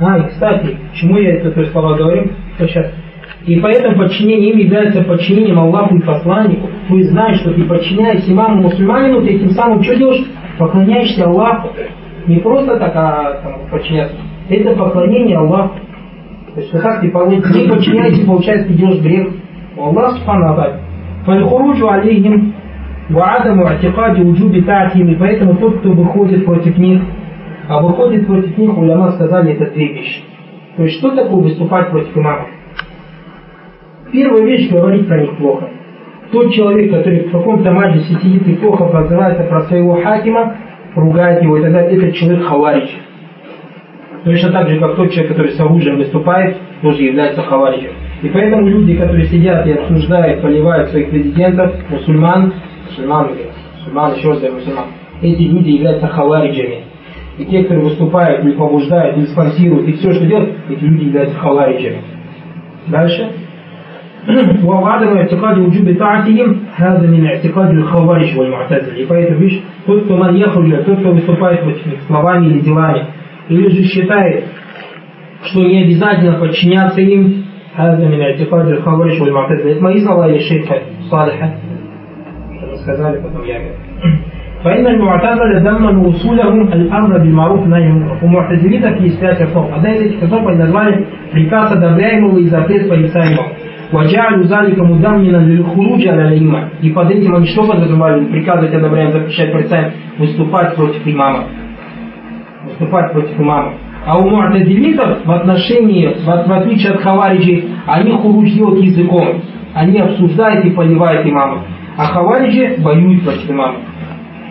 А, и кстати, чему я это то слова говорю? Сейчас. И поэтому подчинение им является подчинением Аллаху и посланнику. Ты знаешь, что ты подчиняешься имаму мусульманину, ты этим самым что делаешь? Поклоняешься Аллаху. Не просто так, а там, подчиняться. Это поклонение Аллаху. То есть, как ты не подчиняешься, получается, ты делаешь грех. Аллах Субхану Фальхуруджу алейхим ваадаму атикади уджуби таатим. И поэтому тот, кто выходит против них, а выходит против них, уляма сказали, это две вещи. То есть, что такое выступать против имамов? Первая вещь говорить про них плохо. Тот человек, который в каком-то маджисе сидит и плохо отзывается про своего хакима, ругает его и далее, этот человек хаварич. Точно так же, как тот человек, который с оружием выступает, тоже является хаваричем. И поэтому люди, которые сидят и обсуждают, поливают своих президентов, мусульман, мусульман, мусульман, еще раз мусульман, эти люди являются хавариджами. И те, которые выступают или побуждают, или спонсируют, и все, что делают, эти люди являются хавариджами. Дальше. وعدم اعتقاد وجوب طاعتهم هذا من اعتقاد الخوارج والمعتزلة. И поэтому, видишь, тот, кто маньяхуджа, тот, кто выступает против них словами или делами, или же считает, что не обязательно подчиняться им, هذا من اعتقاد الخوارج والمعتزلة. Это мои слова или шейха Салиха. Что сказали, потом я говорю. فإن المعتزلة ضمن وصولهم الأمر بالمعروف والنهي عن المنكر. У му'тазилитов есть пять основ. Одна из этих основ они назвали приказ одобряемого и запрет порицаемого. وجعلوا ذلك مدمنا للخروج على الإمام. И под этим они что подразумевали? Приказывать, одобряем, запрещать, порицаем, выступать против имама. Выступать против имама. А у муатазилитов в отношении, в, в отличие от хавариджи, они хуруж делают языком. Они обсуждают и поливают имама. А хавариджи воюют против имама.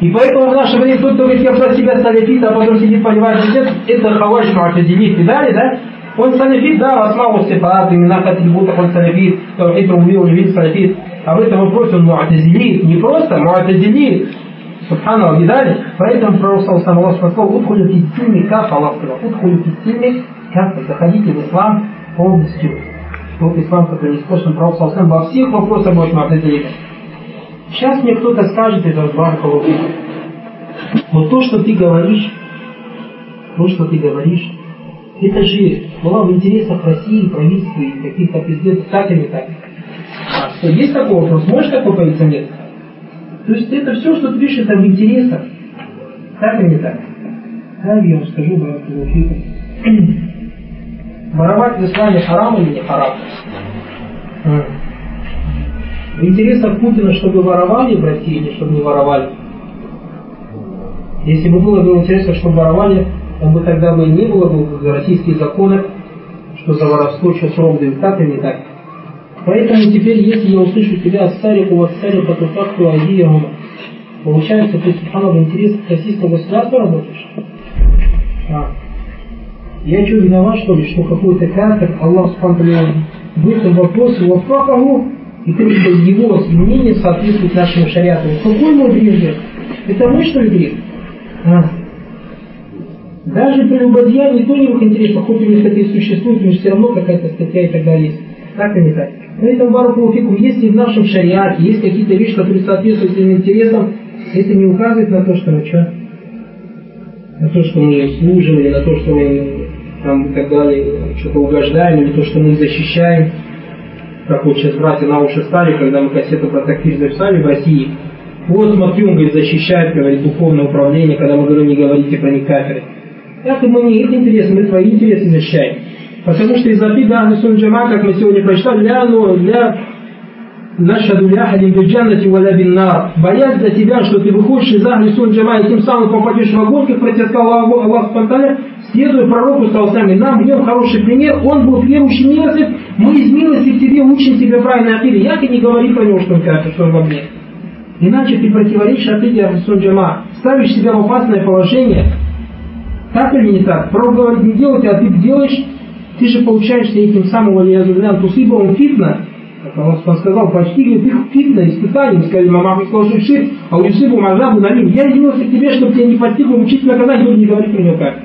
И поэтому в наше время тот, кто говорит, я про себя саляфит, а потом сидит поливает это хаваридж муатазилит. Видали, да? Он салифит, да, основу сифат, имена атрибутов он салифит, таухид рубил, улевит салифит. А в этом вопросе он муатазилит. Не просто муатазилит. Субхану видали? Поэтому пророк сам Аллах сказал, удхулю фитсильми каф, Аллах сказал, удхулю фитсильми каф, заходите в ислам полностью. Тот ислам, который использован пророк сам во всех вопросах будет муатазилит. Сейчас мне кто-то скажет, это Бархалу, вот то, что ты говоришь, то, что ты говоришь, это же была в интересах России, правительства и каких-то президентов, так или так. А что, есть такой вопрос? Можешь такой появиться? Нет. То есть это все, что ты пишешь, это в интересах. Так или не так? Да, я вам скажу, Баракулуфику. Воровать в исламе харам или не харам? В интересах Путина, чтобы воровали в России или чтобы не воровали? Если бы было бы интересно, чтобы воровали, он бы тогда бы не было бы российские законы, что за воровство что срок дают, так или не так. Поэтому теперь, если я услышу тебя ассарику, вассарику, то факту агиягума, получается, ты, субхана, в интересах российского государства работаешь? А. Я что, виноват, что ли, что какой-то кафир, Аллах, субхану, в этом вопросе, вафакаху, и ты его мнение соответствует нашему шариату. Какой мой грех? Это мы, что ли, грех? А. Даже прелюбодеяние то не в их интересах, хоть у них это и существует, но все равно какая-то статья и так далее есть. Так и не так. Поэтому, Баракулуфику, если в нашем шариате есть какие-то вещи, которые соответствуют этим интересам, это не указывает на то, что мы что? На то, что мы служим, или на то, что мы там и так далее, что-то угождаем, или то, что мы защищаем. Как вот сейчас братья на уши стали, когда мы кассету про такфир записали в России. Вот он говорит, защищает, говорит, духовное управление, когда мы говорим, не говорите про них кафиры. Это мы не их интересы, мы твои интересы защищаем. Потому что из Абида Ахлисун Джама, как мы сегодня прочитали, ля ну, ля нашаду ля хадим биджаннати валя биннар. Боясь за тебя, что ты выходишь из Ахлисун Джама и тем самым попадешь в огонь, как протестовал Аллах, Аллах Спанталя, следуя пророку Салсами. Нам в нем хороший пример, он был верующий мерзик, мы из милости к тебе учим тебя правильно акиде. Я не говори про него, что он кafir, что он в огне. Иначе ты противоречишь акиде Ахлисун Джама, ставишь себя в опасное положение, так или не так? Пророк говорит, не делайте, а ты делаешь, ты же получаешься этим самым валиязулян тусиба он фитна. Как Аллах сказал, постигнет их фитна, испытание. Сказали, мама сказал, шир, а у Юсибу мазабу налим. Я явился к тебе, чтобы тебя не постигло, наказать, говорит, не говори про него как.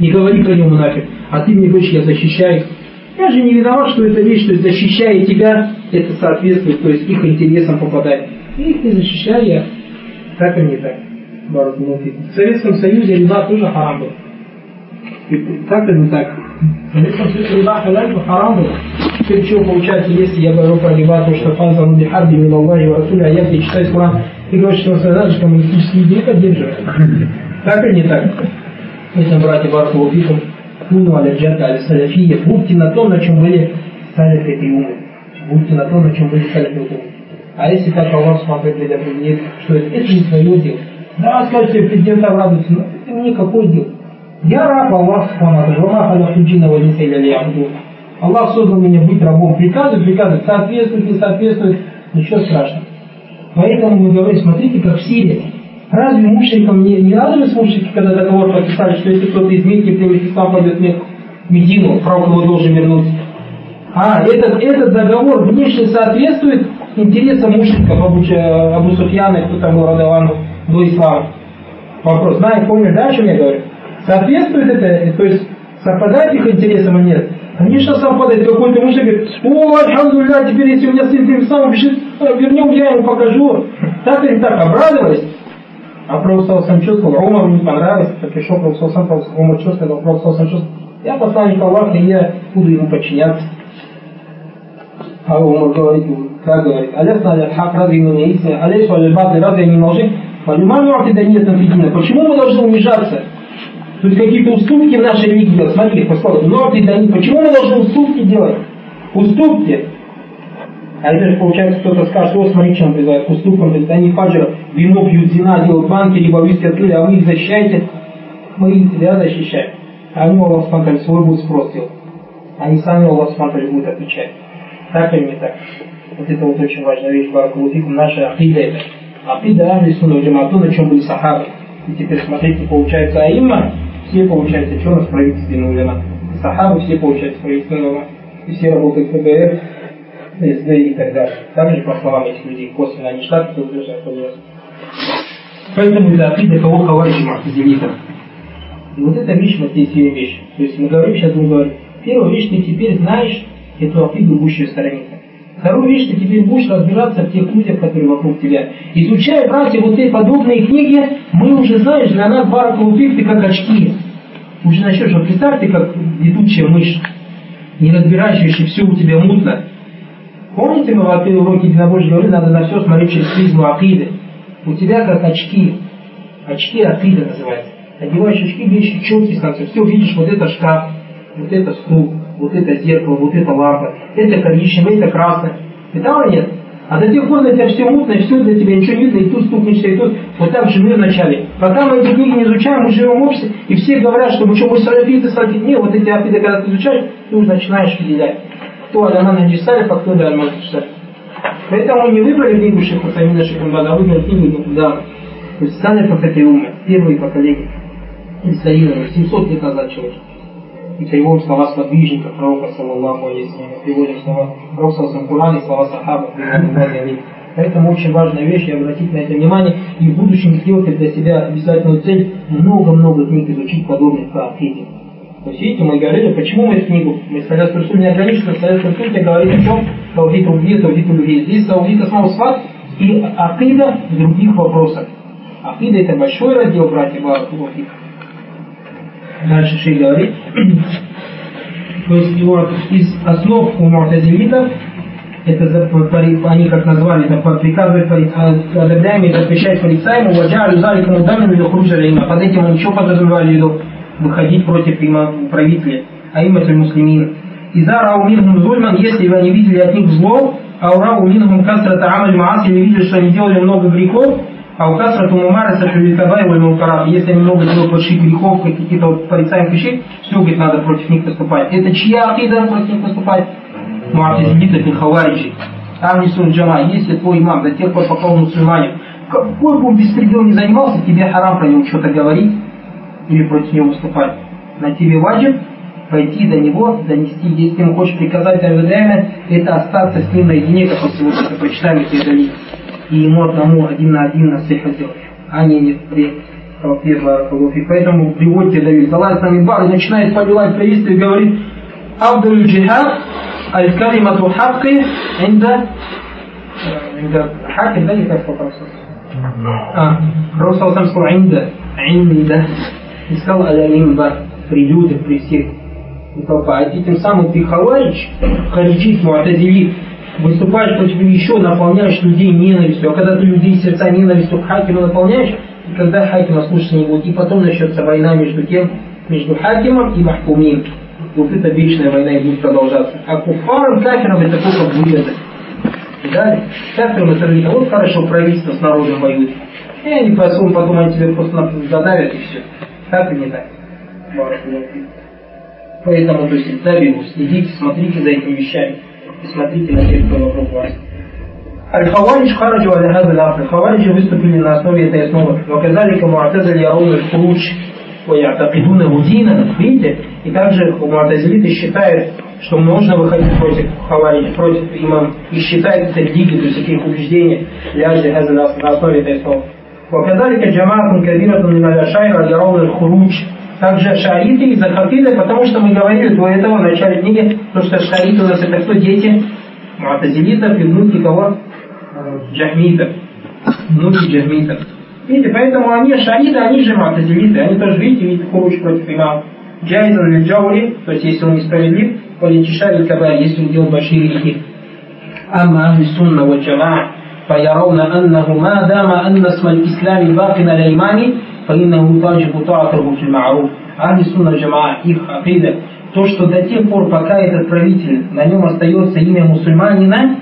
Не говори про него нафиг. А ты мне говоришь, я защищаю. Я же не виноват, что эта вещь, то есть защищая тебя, это соответствует, то есть их интересам попадает. И их не защищаю я. Так или не так. В Советском Союзе риба тоже харам был. Так или не так? Конечно, все риба халяль, харам было. Теперь что получается, если я говорю про риба, то что фаза ну бихарби мин Аллахи ва Расуля, а я тебе читаю Коран, ты говоришь, что что коммунистические идеи поддерживают. Так или не так? Поэтому, братья, Баракулуфикум, куну аляджата аля саляфия, будьте на том, на чем были саляфы и умы. Будьте на том, на чем были саляфы и. А если так Аллах смотрит, предопределит, что это, это не твое дело. Да, скажете, президент обрадуется, но это никакой дело. Я раб Аллах Аллах создал меня быть рабом. Приказы, приказы, соответствует, не соответствует, ничего страшного. Поэтому мы говорим, смотрите, как в Сирии. Разве мушрикам не, не радовались мушрики, когда договор подписали, что если кто-то из примет ислам, пойдет в Медину, пророк его должен вернуть? А, этот, этот договор внешне соответствует интересам мушриков Абу, Абу Суфьяна, кто там был Радавану до ислама. Вопрос, знаешь, помнишь, да, о чем я говорю? Соответствует это, то есть совпадает их интересам или нет? Конечно, совпадает. Какой-то мужик говорит, о, альхамдулилля, теперь если у меня сын тем самым бежит, вернем, я ему покажу. Так или так, обрадовались? А Пророк сам чувствовал, Умар не понравилось, так пришел Пророк сам, Умар сказал, Пророк сам чувствовал, я посланник Аллаха, и я буду ему подчиняться. А Умар говорит, как говорит, алясна аля хак, разве ему не истина, алясу аля баты, разве не лжи? Понимаю, да нет Почему мы должны унижаться? Есть какие-то уступки в нашей религии делать. Смотри. Норты да не. Почему мы должны уступки делать? Уступки. А это получается кто-то скажет, о, смотри, чем призывают к. То есть они фаджи вино пьют, зина делают банки, либо виски открыли, а вы их защищаете. Мы их себя защищаем. А они, Аллах Субтитры, свой будет спрос. Они сами, Аллах Субтитры, будут отвечать. Так или не так? Вот это вот очень важная вещь, Баракулуфикум, наша ахида это. Ахида Ахли Сунна Джамату, на чем были сахабы. И теперь смотрите, получается аимма, все, получается, что у нас правительственные улема? Сахабы все, получается, правительственные улема. И все работают в ФБР, СД и так далее. Также, по словам этих людей, косвенно они штаты кто утверждают Поэтому это акида кого хаварджи махтазилитов. И вот эта вещь, вот здесь две вещи. То есть мы говорим, сейчас мы говорим, первая вещь, ты теперь знаешь эту акиду будущего сторонника. Вторую вещь, ты теперь будешь разбираться в тех людях, которые вокруг тебя. Изучая, братья, вот эти подобные книги, мы уже, знаешь, для нас баракулуфик ты как очки. Уже начнешь, вот представьте, как летучая мышь, не разбирающаяся, все у тебя мутно. Помните, мы в уроке единобожия говорили, надо на все смотреть через призму акиды. У тебя как очки. Очки акида называется. Одеваешь очки, видишь четкий становится. Все видишь, вот это шкаф, вот это стул, вот это зеркало, вот это лампа, это коричневое, это красное. Видал или нет? А до тех пор для тебя все мутно, и все для тебя ничего не видно, и тут стукнешься, и тут. Вот так же мы вначале. Пока мы эти книги не изучаем, мы живем в обществе, и все говорят, что мы что, мы салафиты, салафиты. Нет, вот эти афиды, когда ты изучаешь, ты уже начинаешь выделять. Кто Аляна Наджисалев, а кто Аляна Наджисалев. Поэтому не выбрали книгу Шейха Самина Шейхамбада, а выбрали книгу да. То есть Салифов это умы, первые поколения. Инсталлировали 700 лет назад человек и переводим слова сподвижника пророка, саллаллаху алейхи переводим слова пророка, в Коране, слова сахаба, Поэтому очень важная вещь, и обратить на это внимание, и в будущем сделать для себя обязательную цель много-много книг изучить подобных по Акиде. То есть, видите, мы говорили, почему мы книгу, мы сказали, что не ограничено, Советская Конституция говорит о чем? Таудит Убье, Таудит Убье. Здесь Таудит Асмау Сват и Акида в других вопросах. Акида это большой раздел, братья Баракулуфик. Дальше Шей говорит. То есть его из основ у муатазилитов это они как назвали, это приказывает одобряемый, запрещает полицаему, ваджа заликому дамину или хружа има. Под этим он еще подразумевали в виду выходить против правителя, а има муслимин. Иза рау минхум зульман, если вы они видели от них зло, а урау минхум касрата амаль маас, или видели, что они делали много грехов, а у Касра Тумумара Сахюликаба и Вальмукараб, если они много делают больших грехов, каких-то вот порицаемых вещей, все, говорит, надо против них поступать. Это чья акида против них поступать? Муатизилита Финхавариджи. Там не сун джама, если твой имам до тех пор, пока он мусульманин, какой бы он беспредел не занимался, тебе харам про него что-то говорить или против него выступать. На тебе ваджиб пойти до него, донести. Если ему хочешь приказать время, это остаться с ним наедине, как мы сегодня это прочитаем, и передали и ему одному один на один на сыха делать, а не не при. Поэтому приводите Давид Салай сами бар начинает повелать приветствие и говорит Абдуль джихад аль-калимату хакки инда инда хакки, да, не как по-французски? А, Пророк сам сказал инда, инда, и сказал аля мимбар. при людях, при всех. И толпа. А тем самым ты халарич, хариджит, муатазилит, выступаешь против еще, наполняешь людей ненавистью. А когда ты людей сердца ненавистью к хакиму наполняешь, и когда хакима слушаться не будет, и потом начнется война между кем? Между хакимом и махкумим. Вот эта вечная война и будет продолжаться. А куфарам, кафирам это только вырезать. Далее, кафирам это не вот хорошо правительство с народом воюет. И они потом, потом они тебе просто задавят и все. Так и не так. Поэтому, то есть, табигу, следите, смотрите за этими вещами. И смотрите на тех, кто вокруг вас. Аль-Хаваридж хараджу аля хаза ляфы. Хавариджи выступили на основе этой основы. Ваказалика муатазали ярун аль-хуруч ويعتقدونه دينا, видите? И также муатазилиты считают, что можно выходить против хавари, против имам, и считают это религией, то есть какие убеждения, ляжды на основе этой основы. وكذلك جماعة كبيرة من الأشاعرة يرون الخروج также шариты и захатиды, потому что мы говорили до этого в начале книги, то что шариты у нас это кто? Дети Муатазилитов и внуки кого? Джахмитов. Внуки Джахмитов. Видите, поэтому они шариты, они же Муатазилиты, они тоже, видите, видите, хуруч против имама. Джайзан или джаури, то есть если он несправедлив, политишар или кабар, если он делает большие грехи. Амма ахли сунна ва джамаа فيرون أنه ما دام أن اسم الإسلام باق على الإيمان فإنه تجب طاعته في المعروف Ахли Сунна Джамаа, их акида, то, что до тех пор, пока этот правитель, на нем остается имя мусульманина,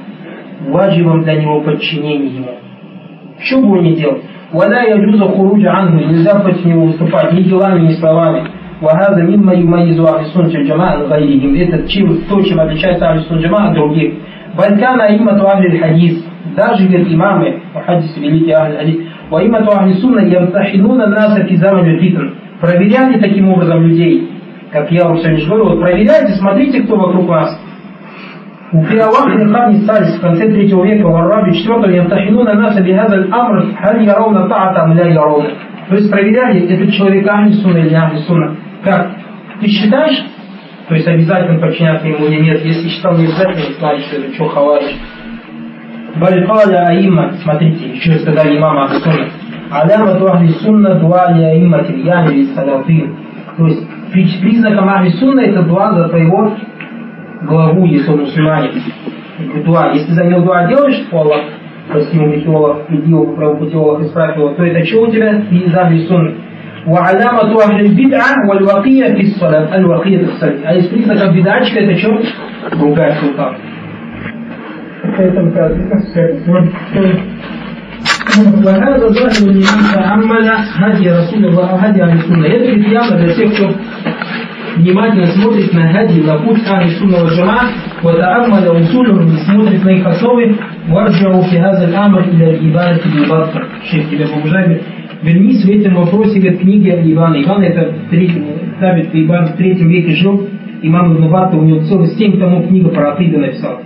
ваджибом для него подчинение ему. Что бы он ни делал? Валя яджуза хуруджа ангу, нельзя против него выступать ни делами, ни словами. وهذا مما يميز أهل السنة والجماعة عن غيرهم. Это то, чем отличается Ахли Сунна Джамаа от других. بل كان أئمة أهل الحديث даже говорит имамы, хадис великий Ахли Хадис, во имя Ахли Сунна ямтахинуна наса фи замани фитн. Проверяйте таким образом людей. Как я уже сегодня говорю, вот проверяйте, смотрите, кто вокруг вас. У Фиаллах Нихани Салис в конце третьего века, Арабе четвертого, ямтахинуна наса бихазаль амр, халь яровна таата ам ля яровна. То есть проверяли, этот человек Ахли Сунна или Ахли Сунна. Как? Ты считаешь, то есть обязательно подчиняться ему или нет. Если считал не обязательно, значит, это что хавариш. Балькаля Аима, смотрите, еще сказали имама Ахсуна. Алямату Ахли Сунна дуали Аима Тильяни или Салафин. То есть признаком Ахли Сунна это дуа за твоего главу, если он мусульманин. Дуа. Если за него дуа делаешь, то Аллах, прости ему грехи, Аллах, приди его, правопути Аллах, исправь его, то это что у тебя? Из Ахли Сунна. وعلامة أهل البدعة والوقية في الصلاة الوقية في الصلاة а из признаков бедачка это что? Другая султан поэтому وهذا ظاهر لمن تأمل هدي رسول الله وهدي أهل السنة. Это ведь явно для тех, кто внимательно смотрит на хади, на путь Ахли Сунна ва Джама, وتأمل أصولهم и смотрит на их основы, وارجعوا في هذا الأمر إلى الإبانة بالباطل. Шейх тебя побуждает, вернись в этом вопросе к книге Ибана. Ибан это третий, Табит Ибан в третьем веке жил, имам Ибн у него целых семь томов книга про Акида написал.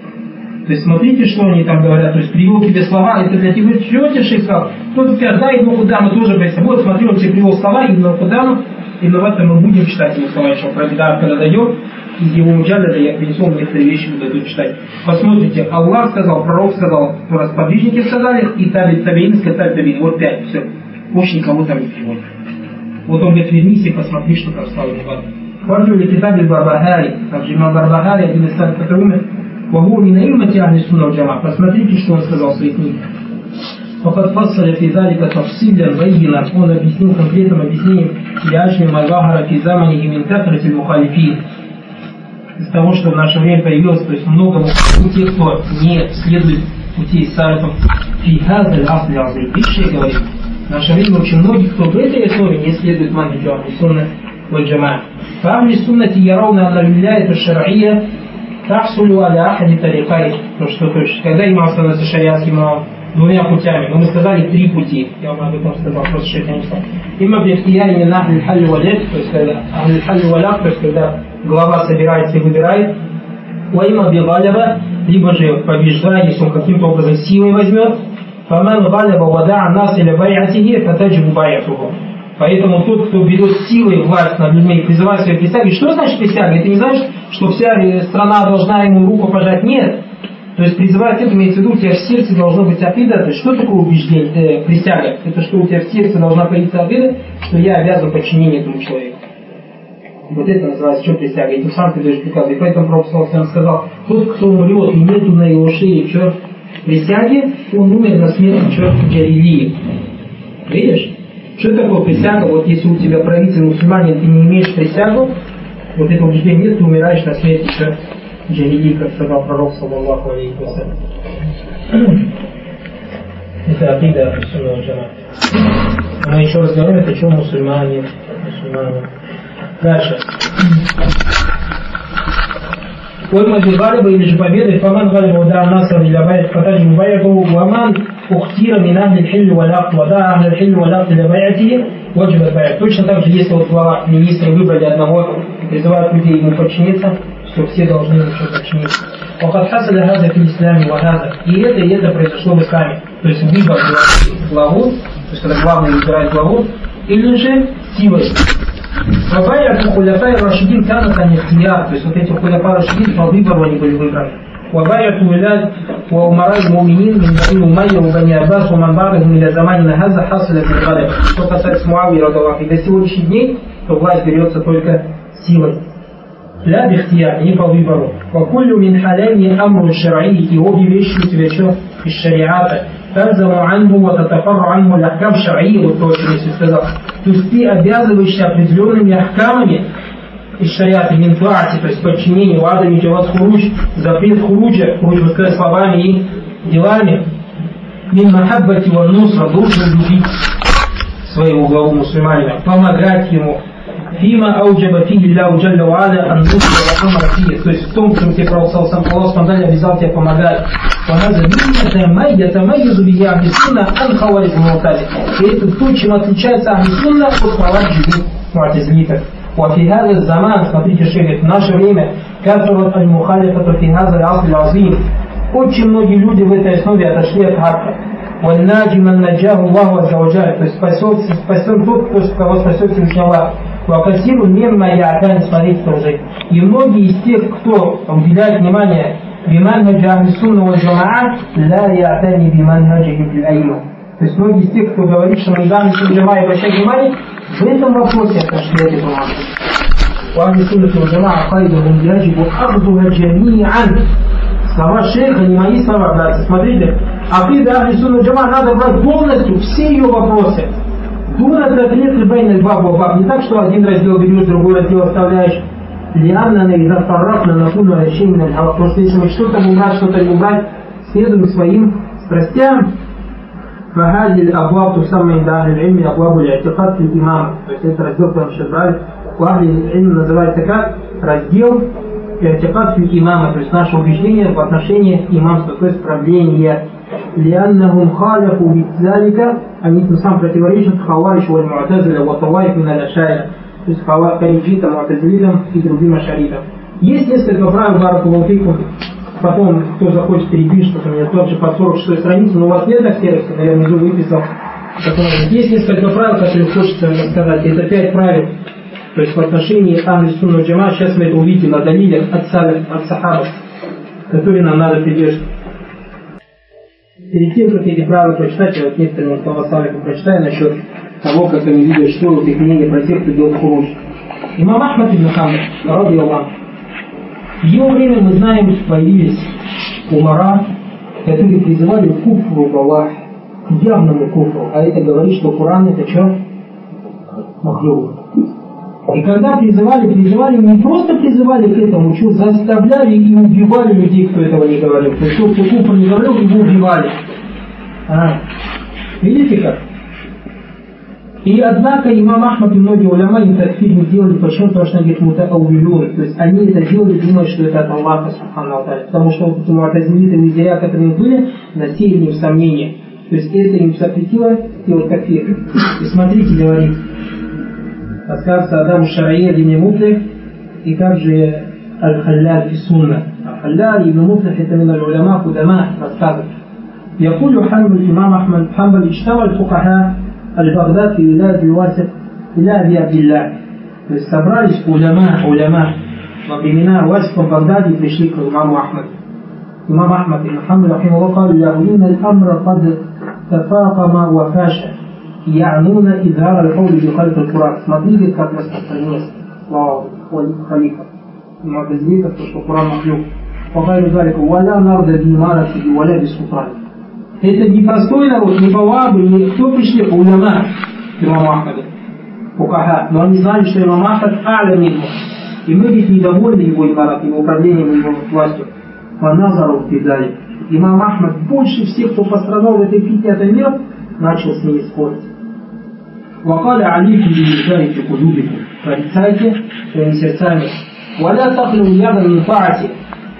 То есть смотрите, что они там говорят. То есть привел тебе слова, это для тебя тебе шейх сказал? Кто-то скажет, да, Ибн Худама тоже боится. Вот смотри, он тебе привел слова Ибн Худама, и в этом мы будем читать его слова, еще Бедар, когда дойдет, из его муджаляда я принесу вам некоторые вещи, буду тут читать. Посмотрите, Аллах сказал, пророк сказал, расподвижники сказали, и Таби Табиин сказали Табиин. Вот пять, все. Больше никого там не приводит. Вот он говорит, вернись и посмотри, что там стало. Хварджу ли китабель Барбахари, также имам Барбахари, один из самых, умер, وهو من أئمة أهل السنة والجماعة посмотрите, что он сказал в своей книге فقد فصل في ذلك تفصيلا بينا он объяснил конкретным объяснением لأجل ما ظهر في زمنه من كثرة المخالفين из того, что в наше время появилось, то есть много у тех, кто не следует пути салифов. Фихазаль асли азим. Видишь, говорит, в наше время очень многих, кто в этой основе не следует манхиджу ахли сунна валь джамаа. فأهل السنة يرون أن الولاية الشرعية тахсулю аля ахади тарикай. То, что, то есть, когда имам становится шариатским имамом, двумя путями. Но мы сказали три пути. Я вам об этом сказал, просто шейх не сказал. Има бихтияни на ахли халли валек, то есть когда ахли халли валяк, то есть когда глава собирается и выбирает. Уайма бигалева, либо же побеждает, если он каким-то образом силой возьмет. Фаман галева вада нас или байатихи, фатаджибу байатуху. Поэтому тот, кто берет силой власть над людьми призывает свои присяги, что значит присяга? Это не значит, что вся страна должна ему руку пожать. Нет. То есть призывать это имеется в виду, у тебя в сердце должно быть обида. То есть что такое убеждение, э, присяга? Это что у тебя в сердце должна появиться обида, что я обязан подчинение этому человеку. Вот это называется что присяга. Ты сам ты даешь приказ. И поэтому Пророк сказал, тот, кто умрет и нету на его шее что присяги, он умер на смерть что джарилии. Видишь? Что такое присяга? Вот если у тебя правитель мусульманин, ты не имеешь присягу, вот этого убеждения нет, ты умираешь на смерти что джарилии, как сказал пророк, саллаллаху алейхи вассалям. Это акида сунного джама. Мы еще раз говорим, это что мусульмане, мусульмане. Дальше. Кольма Галиба или же победы, Фаман Галиба удар Насра для байт Фатаджи Мубайяку, Ваман Ухтира мин ахли хилли валак, вада ахли хилли валак для байати, ваджиба байт. Точно так же, если вот глава министры выбрали одного и призывают людей ему подчиниться, что все должны ему подчиниться. وقد حصل هذا في الإسلام وهذا. И это, и это произошло в исламе. То есть выбор главу, то есть когда главный выбирает главу, или же силой. Вабайя хуляфай Рашидин канат ан ихтияр. То есть вот эти хуляфай Рашидин по выбору они были выбраны. وبايعة ولاد وأمراء المؤمنين من بني أمية وبني عباس ومن بعدهم إلى زماننا هذا حصل بالغلب. Что касается Муавии, и до сегодняшних дней, то власть берется только силой. لا باختيار, не по выбору. وكل من حلال أمر شرعي и обе вещи у тебя что из шариата. تلزم عنه وتتفرع عنه الأحكام الشرعية вот то, о чем я сказал. То есть ты обязываешься определенными ахкамами из шариата мин то есть подчинение вадами джават хуруч, запрет хуруджа, хуруч высказать словами и делами, мин махаббати ва нусра должен любить своего главу мусульманина, помогать ему, фима ауджаба фиги ля уджалля ва аля андусра ва амар то есть в том, чем тебе Пророк сам Аллах Спандаль обязал тебя помогать, وهذا مما يتميز به أهل السنة عن خوارج المعتزلة. И это то, чем отличается Ахли Сунна от Хаваджи Муатизлитов. وفي هذا الزمان смотрите шейх в наше время كثرت المخالفة في هذا العصر العظيم очень многие люди в этой основе отошли от хака والناجي من نجاه الله عز وجل то есть спасет, спасен тот, кто кого спасет Всевышний Аллах وكثير مما يعتني смотрите тоже и многие из тех кто уделяет внимание بمنهج أهل السنة والجماعة لا يعتني بمنهجهم الأئمة То есть многие из тех, кто говорит, что мы данные джама и обращать внимание, в этом вопросе отошли от этого وأهل السنة والجماعة قيدهم يجب أخذها جميعا Слова шейха не мои слова, братцы. Смотрите, акида Ахли Сунна Джама надо брать полностью все ее вопросы. Дуна таклит бейн баб баб. Не так, что один раздел берешь, другой раздел оставляешь. لأننا إذا فرقنا نكون على شيء من الهوى. Потому что если мы что-то убрать, что-то не убрать, следуем своим страстям. فهذه الأبواب تسمى عند أهل العلم أبواب الاعتقاد في الإمامة. То есть это раздел, который сейчас брали. У أهل العلم называется как? Раздел اعتقاد في الإمامة. То есть наше убеждение в отношении имамства, то есть правления. لأنهم خالفوا بذلك они тем самым противоречат خوارج والمعتزلة وطوائف من الأشاعرة то есть харифитам, муатазилитам и другим ашаритам. Есть несколько правил Баракулуфикум, потом, кто захочет перепишет, у меня тот же по 46 странице, но у вас нет так сервиса, я внизу выписал. Есть несколько правил, которые хочется рассказать. Это пять правил, то есть в отношении Ахли Сунна Джама, сейчас мы это увидим на далилях от, от сахабов, которые нам надо придерживать. Перед тем, как эти правила прочитать, я вот некоторые слова Салифа прочитаю насчет того, как они видят, что вот их мнение про тех, кто делает хуруж. Имам Ахмад ибн Хамд, в его время, мы знаем, появились умара, которые призывали куфру в Аллах, к явному куфру. А это говорит, что Коран это что? Махлюк. И когда призывали, призывали, не просто призывали к этому, что заставляли и убивали людей, кто этого не говорил. Есть, кто куфр не говорил, его убивали. А. Видите как? И однако имам Ахмад и многие уляма им такфир не делали, почему? Потому что они говорят мутаауилюн, то есть они это делали, думая, что это от Аллаха, субхану потому что вот эти муатазилиты, мизеря, которые были, насеяли им сомнения. То есть это им запретило делать такфир. И смотрите, говорит, рассказывается Адаму Шарае, Ибн Мутлих, и также Аль-Халляр и Сунна. Аль-Халляр и Ибн Мутлих это من العلماء قدماء рассказывают. يقول حنبل الإمام أحمد حنبل اجتمع الفقهاء البغداد في ولاية الواسط إلى أبي عبد الله То есть собрались уляма, уляма во времена Васифа в Багдаде пришли к имаму Ахмад. Имам Ахмад и Мухаммад رحمه قال له إن الأمر قد تفاقم وفاش يعنون إظهار القول بخلف القرآن. Смотрите, как распространилось. Слава халифа. Муатазилитов, то, что Куран махлюк. Фахайру залика, валя нарда бимарати и валя бисултани. Это не простой народ, не Бавабы, не кто пришли, а уляма имама Ахмада, Фукаха. Но они знали, что имам Ахмад аля минху. И многих недовольны его имарат, его управлением, его властью. Фаназару педали. Имам Ахмад больше всех, кто пострадал в этой фитне от мира, начал с ней спорить. وقال عليكم بالله في قلوبكم порицайте своими сердцами ولا تخلوا яда من طاعته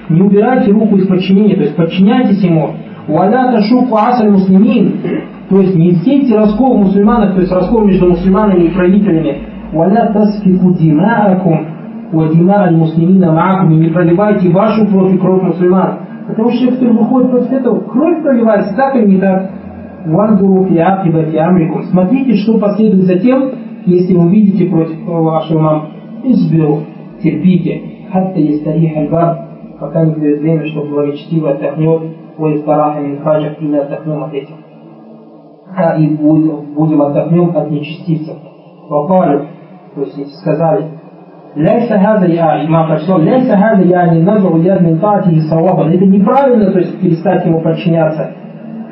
не убирайте руку из подчинения то есть подчиняйтесь ему «Валя шуку асаль муслимин», то есть не сети раскол мусульманов, то есть раскол между мусульманами и правителями, «Валя тасфику димаакум, вадима аль муслимина маакум», не проливайте вашу кровь и кровь мусульман. Потому что кто выходит после этого, кровь проливается так или не так. «Вандуру фиакибати амрикум». Смотрите, что последует за тем, если вы видите против вашего мам. избил. терпите. Хатта есть тарих аль-бар, пока не дает время, чтобы благочестиво отдохнет Ой, стараха мин хаджах, и мы отдохнем от этих. А и будем отдохнем от нечестивцев. Вакалю, то есть сказали, Ляйса хаза я, имам прочитал, ляйса хаза я не назру яд мин таати и Это неправильно, то есть перестать ему подчиняться.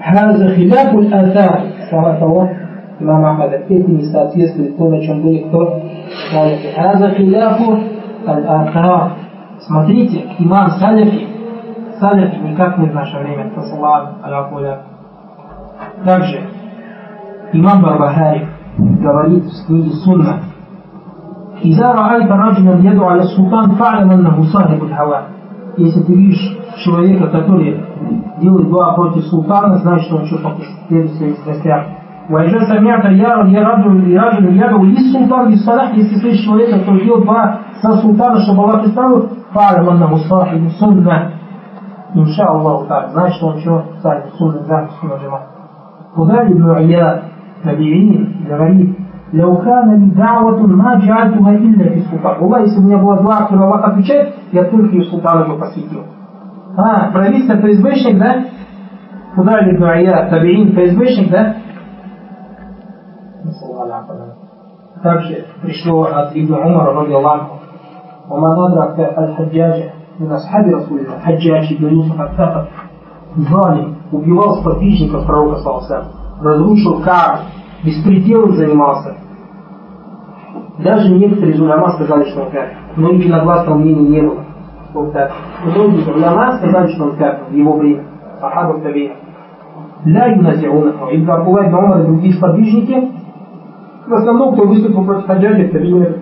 هذا خلاف الآثار слова того имама Ахмада. Это не соответствует тому, на чем были кто? Салифи. هذا خلاف الآثار. Смотрите, имам Салифи, Салифи никак не в наше время, Также имам Барбахари говорит в книге Сунна, إذا رأيت رجلا يدعو على السلطان فاعلم أنه صاحب الهوى. Если ты видишь человека, который делает дуа против султана, значит, что он что-то следует своим страстям. Вайжа самята я я раджу я раджу я говорю, есть султан, есть салах, если слышишь человека, который делает дуа со султана, чтобы Аллах представил, фа'алам аннаху сахибу сунна. Инша Аллаху так, значит, он что, сахибу сунна, да, сунна джама. Куда ибн Ия Табиин говорит, لو كان لي دعوة ما جعلتها إلا في السلطان. Аллах, если у меня была дуа, которую Аллах отвечает, я только ее султану бы посвятил. А, правительство ФСБшник, да? Куда ли Дуая, Табиин, ФСБшник, да? Также пришло от Ибн Умара, ради Аллаху. ومن أدرك الحجاج من أصحاب رسول الله حجاج ибн Юсуф Аттафа Залим убивал сподвижников пророка Саласа, разрушил Кааб, беспределом занимался. Даже некоторые из уляма сказали, что он кафир, но единогласного мнения не было вот так. Многие уляма сказали, что он кафир в его время, сахаба табиина. Ля юназиунаху. Ибн Абдулла ибн Умар и другие сподвижники, в основном, кто выступил против хаджаджи, табиина,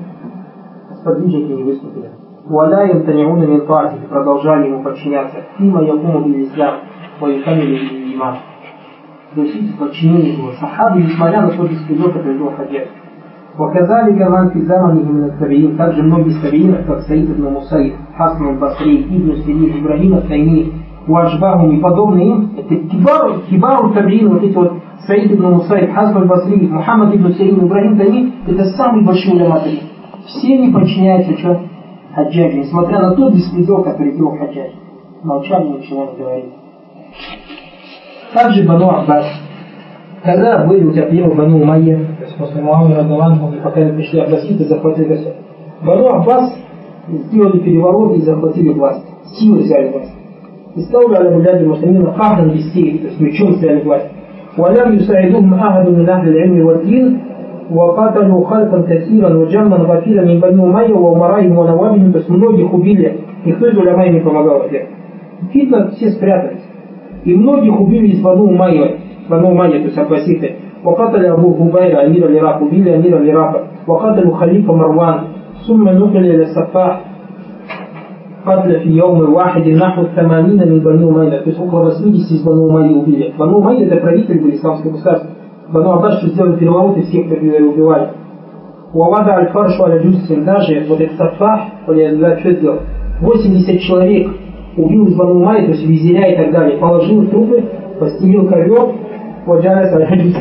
сподвижники не выступили. Валя янтаниуна мин продолжали ему подчиняться. Фима якуму бил ислам, ваюкамили иман. То есть подчинение его. Сахабы, несмотря на тот беспредел, который был хаджаджи. وكذلك من في زمنه من التابعين также многие из как Саид ибн Мусаид, Хасан аль-Басри, Ибн Сирин, Ибрагим ат-Тайми, Уажбаху и подобные им, это кибару, кибару табиин, вот эти вот Саид ибн Мусаид, Хасан аль-Басри, Мухаммад ибн Сирин, Ибрагим Тайми, это самые большие уляма Все они подчиняются что? Хаджаджи, несмотря на тот беспредел, который делал Хаджаджи. Молчали, ничего не говорили. Также Бану Аббас, когда были у тебя первые Бану Умайя, то есть после Муаммара Радаланху, и пока они пришли аббаситы, захватили все. Бану Аббас сделали переворот и захватили власть. Силой взяли власть. И стали على بلاد المسلمين قهرا بالسيف, то есть мечом взяли власть. ولم يساعدهم أحد من أهل العلم والدين وقتلوا خلقا كثيرا وجما غفيرا من بني أمية وأمرائهم ونوابهم то есть многих убили, никто из уляма не помогал ответ. Фитна все спрятались. И многих убили из Бану Умайя, Бану Умайя, то есть аббаситы. وقتل أبو هبيرة أمير العراق وبيل أمير العراق وقتلوا خليفة مروان ثم نقل إلى السفاح قتل في يوم واحد نحو الثمانين من بني أمية то есть около 80 из Бану Умайи убили Бану Умайя это правитель был исламского государства Бану Аббас что сделали переворот и всех убивали Уавада Аль-Фаршу Аль-Джусин даже вот этот Сафах, что сделал 80 человек убил из Бану Умайи, то есть визиря и так далее положил трупы, постелил ковер وجالس الحديث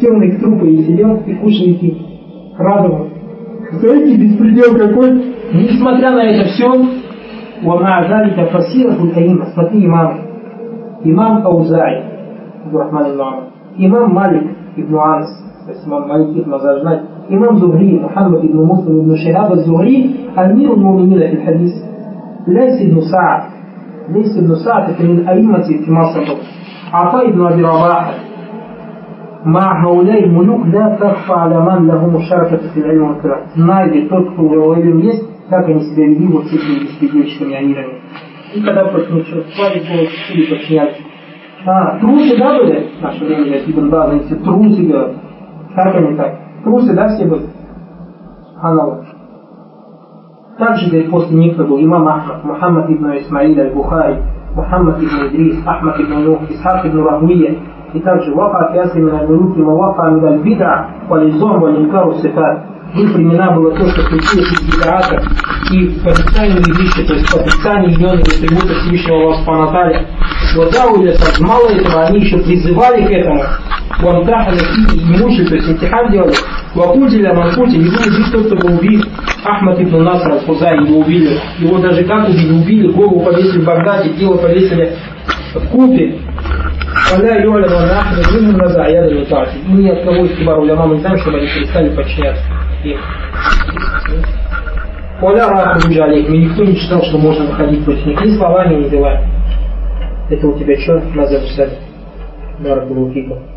темный к трупу и сидел и кушал и радовал. Знаете, беспредел какой? Несмотря на это все, ومع ذلك فسيرة الأئمة смотри имам имам Аузай Абдурахман ибн Имам Малик ибн Анс то есть имам Малик их надо знать إمام زهري محمد بن مسلم بن شهاب الزهري أمير المؤمنين في الحديث ليس ابن سعد ليس ابن سعد من أئمة في مصر عطاء بن أبي رباح مع هؤلاء الملوك لا تخفى على من له مشاركة في العلم والقراءة. Знайте, тот, кто у него есть, как они себя вели вот с этими беспредельщиками Амирами. И когда существовали было четыре подчиняться. А, трусы, да, были? В наше время, я Ибн Баз, они все трусы делают. Как они так? Трусы, да, все были? Аналог. Также, говорит, после них был имам Ахмад, Мухаммад ибн Исмаиль аль-Бухари, Мухаммад ибн Идрис, Ахмад ибн Нух, Исхак ибн Рахуия, и также вафа фиаси мин аль-Мулуки, Мавафа мин аль-Бида, Вализом, Валинкару Сифат. В их времена было то, что случилось из бедата и в порицании вещи, то есть в отрицании именных атрибутов Всевышнего Аллаха Субхану Вот да, Уляса, мало этого, они еще призывали к этому. Мучили, то есть имтихан делали. Вакудиля Манкути, не будет здесь тот, кто был убит. Ахмад ибн Наср аль-Хузай, его убили. Его даже как убили? Убили, голову повесили в Багдаде, тело повесили в Купе. Фаля юля ванахна, минум наза, я даже так. И ни от кого из кибар уляма мы не знаем, чтобы они перестали подчиняться им. Алейхим, и никто не считал, что можно выходить против них ни словами, ни делами. Это у тебя что? Барак Булукиков.